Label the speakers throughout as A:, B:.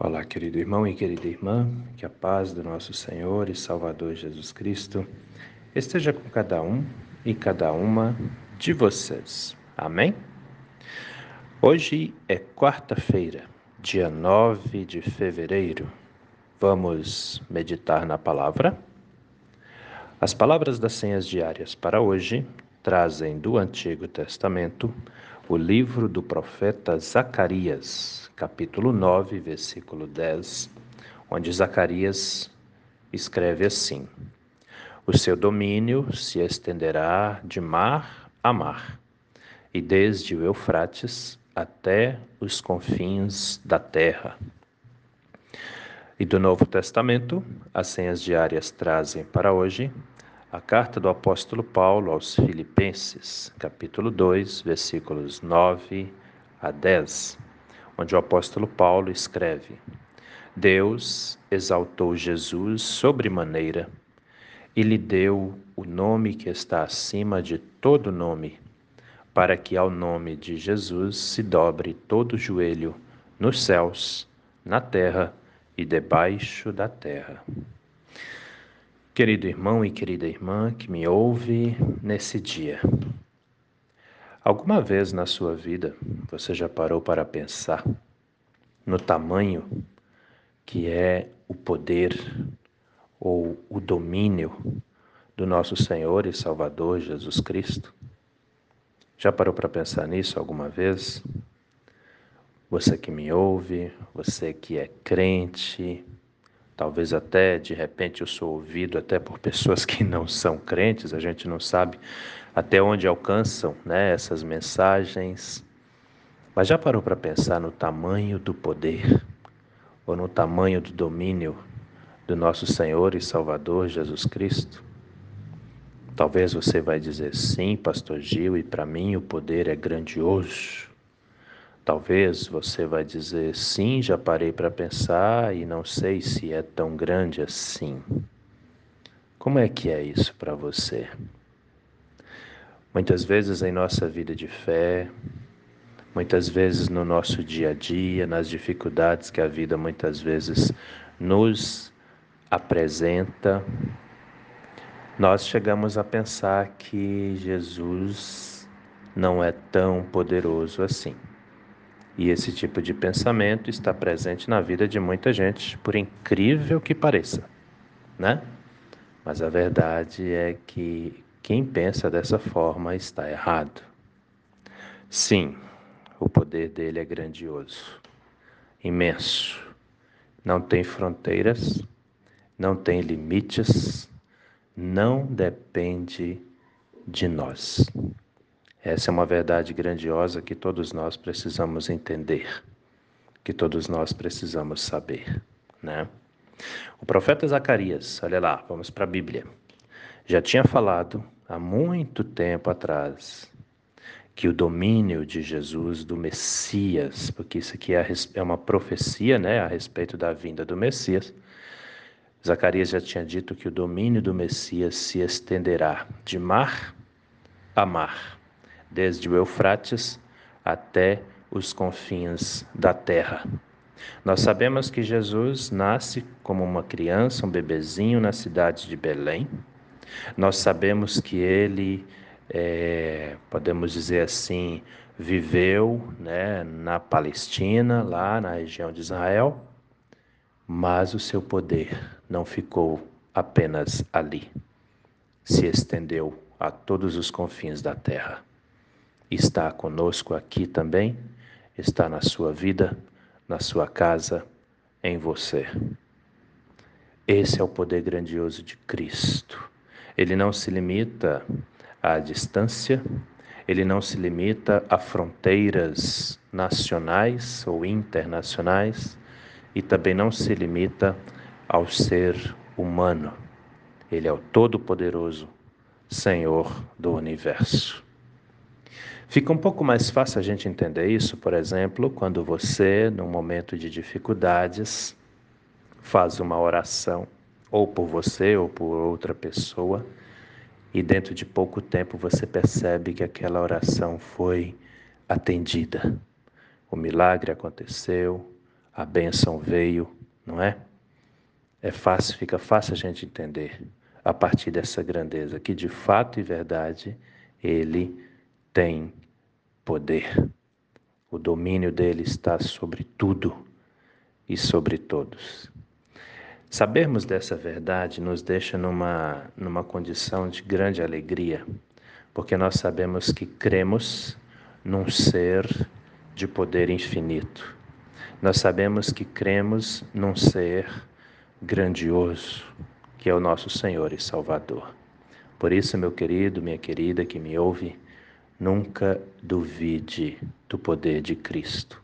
A: Olá, querido irmão e querida irmã, que a paz do nosso Senhor e Salvador Jesus Cristo esteja com cada um e cada uma de vocês. Amém? Hoje é quarta-feira, dia 9 de fevereiro. Vamos meditar na palavra? As palavras das senhas diárias para hoje trazem do Antigo Testamento o livro do profeta Zacarias, capítulo 9, versículo 10, onde Zacarias escreve assim: O seu domínio se estenderá de mar a mar, e desde o Eufrates até os confins da terra. E do Novo Testamento, as senhas diárias trazem para hoje a carta do apóstolo Paulo aos Filipenses, capítulo 2, versículos 9 a 10, onde o apóstolo Paulo escreve: Deus exaltou Jesus sobremaneira e lhe deu o nome que está acima de todo nome, para que ao nome de Jesus se dobre todo o joelho nos céus, na terra e debaixo da terra. Querido irmão e querida irmã que me ouve nesse dia, alguma vez na sua vida você já parou para pensar no tamanho que é o poder ou o domínio do nosso Senhor e Salvador Jesus Cristo? Já parou para pensar nisso alguma vez? Você que me ouve, você que é crente, Talvez até de repente eu sou ouvido até por pessoas que não são crentes, a gente não sabe até onde alcançam né, essas mensagens. Mas já parou para pensar no tamanho do poder ou no tamanho do domínio do nosso Senhor e Salvador Jesus Cristo? Talvez você vai dizer sim, pastor Gil, e para mim o poder é grandioso. Talvez você vai dizer sim, já parei para pensar e não sei se é tão grande assim. Como é que é isso para você? Muitas vezes em nossa vida de fé, muitas vezes no nosso dia a dia, nas dificuldades que a vida muitas vezes nos apresenta, nós chegamos a pensar que Jesus não é tão poderoso assim. E esse tipo de pensamento está presente na vida de muita gente, por incrível que pareça, né? Mas a verdade é que quem pensa dessa forma está errado. Sim, o poder dele é grandioso, imenso. Não tem fronteiras, não tem limites, não depende de nós. Essa é uma verdade grandiosa que todos nós precisamos entender, que todos nós precisamos saber, né? O profeta Zacarias, olha lá, vamos para a Bíblia, já tinha falado há muito tempo atrás que o domínio de Jesus, do Messias, porque isso aqui é, é uma profecia né, a respeito da vinda do Messias, Zacarias já tinha dito que o domínio do Messias se estenderá de mar a mar desde o Eufrates até os confins da terra. Nós sabemos que Jesus nasce como uma criança, um bebezinho na cidade de Belém. Nós sabemos que ele, é, podemos dizer assim, viveu né, na Palestina, lá na região de Israel, mas o seu poder não ficou apenas ali, se estendeu a todos os confins da terra está conosco aqui também, está na sua vida, na sua casa, em você. Esse é o poder grandioso de Cristo. Ele não se limita à distância, ele não se limita a fronteiras nacionais ou internacionais e também não se limita ao ser humano. Ele é o Todo-Poderoso, Senhor do universo. Fica um pouco mais fácil a gente entender isso, por exemplo, quando você, num momento de dificuldades, faz uma oração, ou por você ou por outra pessoa, e dentro de pouco tempo você percebe que aquela oração foi atendida. O milagre aconteceu, a bênção veio, não é? É fácil, fica fácil a gente entender a partir dessa grandeza que de fato e verdade ele tem poder. O domínio dele está sobre tudo e sobre todos. Sabermos dessa verdade nos deixa numa, numa condição de grande alegria, porque nós sabemos que cremos num ser de poder infinito. Nós sabemos que cremos num ser grandioso, que é o nosso Senhor e Salvador. Por isso, meu querido, minha querida que me ouve, nunca duvide do poder de Cristo.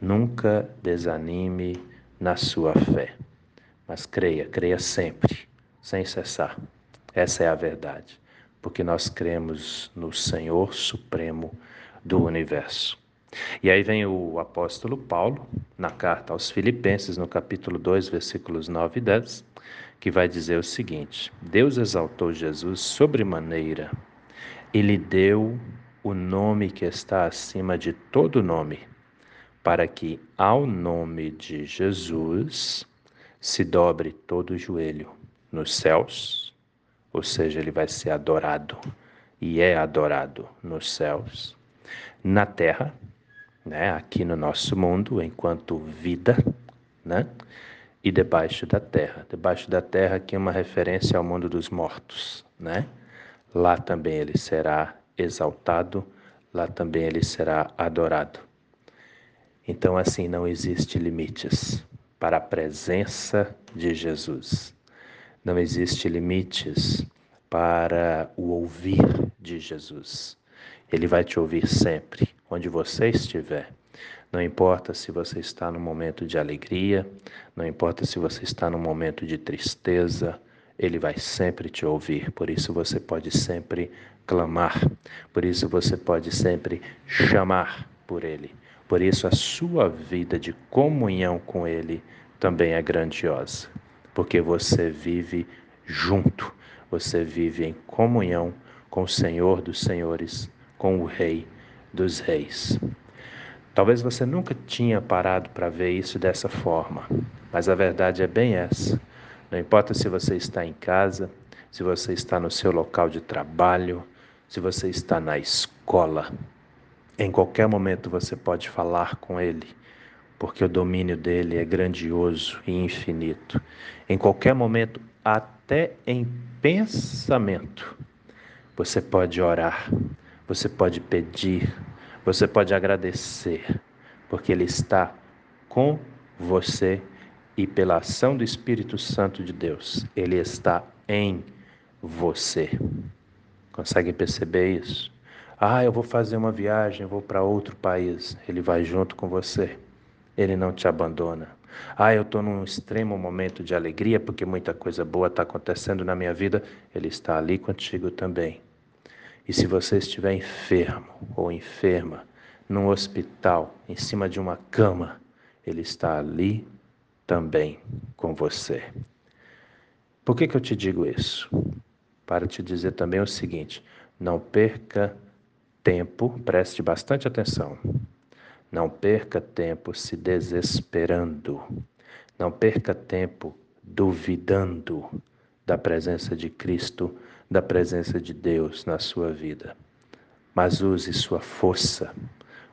A: Nunca desanime na sua fé. Mas creia, creia sempre, sem cessar. Essa é a verdade, porque nós cremos no Senhor Supremo do universo. E aí vem o apóstolo Paulo, na carta aos Filipenses, no capítulo 2, versículos 9 e 10, que vai dizer o seguinte: Deus exaltou Jesus sobremaneira e lhe deu o nome que está acima de todo nome, para que ao nome de Jesus se dobre todo o joelho nos céus, ou seja, ele vai ser adorado e é adorado nos céus, na terra né, aqui no nosso mundo, enquanto vida, né, e debaixo da terra. Debaixo da terra aqui é uma referência ao mundo dos mortos, né? Lá também ele será exaltado, lá também ele será adorado. Então assim não existe limites para a presença de Jesus. Não existe limites para o ouvir de Jesus. Ele vai te ouvir sempre onde você estiver. Não importa se você está no momento de alegria, não importa se você está no momento de tristeza, ele vai sempre te ouvir. Por isso você pode sempre clamar, por isso você pode sempre chamar por ele. Por isso a sua vida de comunhão com ele também é grandiosa, porque você vive junto, você vive em comunhão com o Senhor dos Senhores, com o Rei dos reis. Talvez você nunca tinha parado para ver isso dessa forma, mas a verdade é bem essa. Não importa se você está em casa, se você está no seu local de trabalho, se você está na escola, em qualquer momento você pode falar com Ele, porque o domínio dele é grandioso e infinito. Em qualquer momento, até em pensamento, você pode orar, você pode pedir, você pode agradecer, porque Ele está com você e pela ação do Espírito Santo de Deus, Ele está em você. Consegue perceber isso? Ah, eu vou fazer uma viagem, vou para outro país. Ele vai junto com você. Ele não te abandona. Ah, eu estou num extremo momento de alegria porque muita coisa boa está acontecendo na minha vida. Ele está ali contigo também. E se você estiver enfermo ou enferma, num hospital, em cima de uma cama, Ele está ali também com você. Por que, que eu te digo isso? Para te dizer também o seguinte: não perca tempo, preste bastante atenção. Não perca tempo se desesperando. Não perca tempo duvidando da presença de Cristo da presença de Deus na sua vida. Mas use sua força,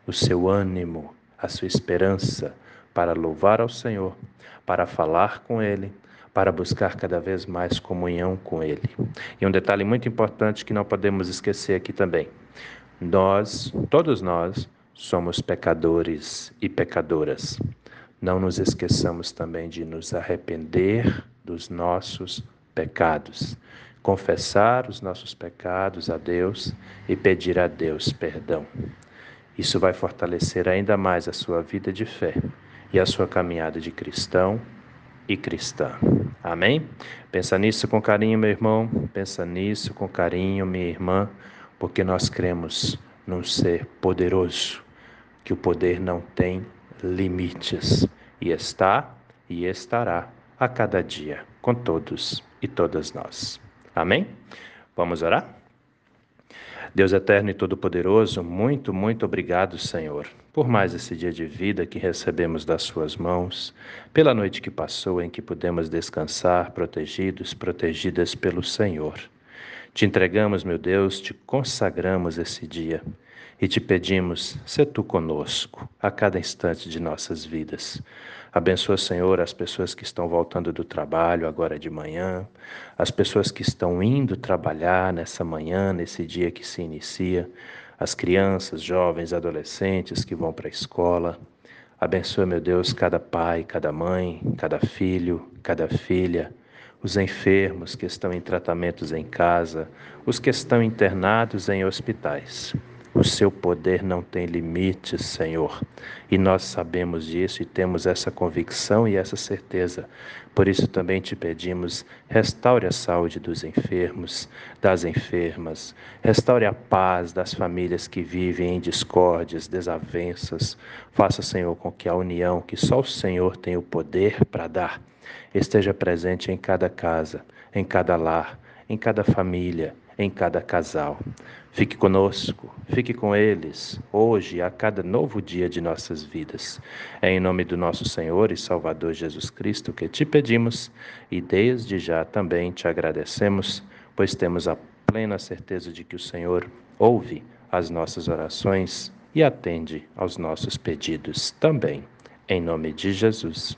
A: o seu ânimo, a sua esperança para louvar ao Senhor, para falar com Ele, para buscar cada vez mais comunhão com Ele. E um detalhe muito importante que não podemos esquecer aqui também: nós, todos nós, somos pecadores e pecadoras. Não nos esqueçamos também de nos arrepender dos nossos pecados confessar os nossos pecados a Deus e pedir a Deus perdão. Isso vai fortalecer ainda mais a sua vida de fé e a sua caminhada de cristão e cristã. Amém? Pensa nisso com carinho, meu irmão. Pensa nisso com carinho, minha irmã, porque nós cremos num ser poderoso, que o poder não tem limites e está e estará a cada dia com todos e todas nós. Amém? Vamos orar? Deus eterno e todo-poderoso, muito, muito obrigado, Senhor, por mais esse dia de vida que recebemos das Suas mãos, pela noite que passou em que pudemos descansar, protegidos, protegidas pelo Senhor. Te entregamos, meu Deus, te consagramos esse dia e te pedimos, se tu conosco a cada instante de nossas vidas. Abençoa, Senhor, as pessoas que estão voltando do trabalho agora de manhã, as pessoas que estão indo trabalhar nessa manhã, nesse dia que se inicia, as crianças, jovens, adolescentes que vão para a escola. Abençoa, meu Deus, cada pai, cada mãe, cada filho, cada filha, os enfermos que estão em tratamentos em casa, os que estão internados em hospitais. O seu poder não tem limites, Senhor. E nós sabemos disso e temos essa convicção e essa certeza. Por isso também te pedimos, restaure a saúde dos enfermos, das enfermas, restaure a paz das famílias que vivem em discórdias, desavenças. Faça, Senhor, com que a união que só o Senhor tem o poder para dar esteja presente em cada casa, em cada lar, em cada família, em cada casal. Fique conosco, fique com eles, hoje a cada novo dia de nossas vidas. É em nome do nosso Senhor e Salvador Jesus Cristo que te pedimos e desde já também te agradecemos, pois temos a plena certeza de que o Senhor ouve as nossas orações e atende aos nossos pedidos também. Em nome de Jesus.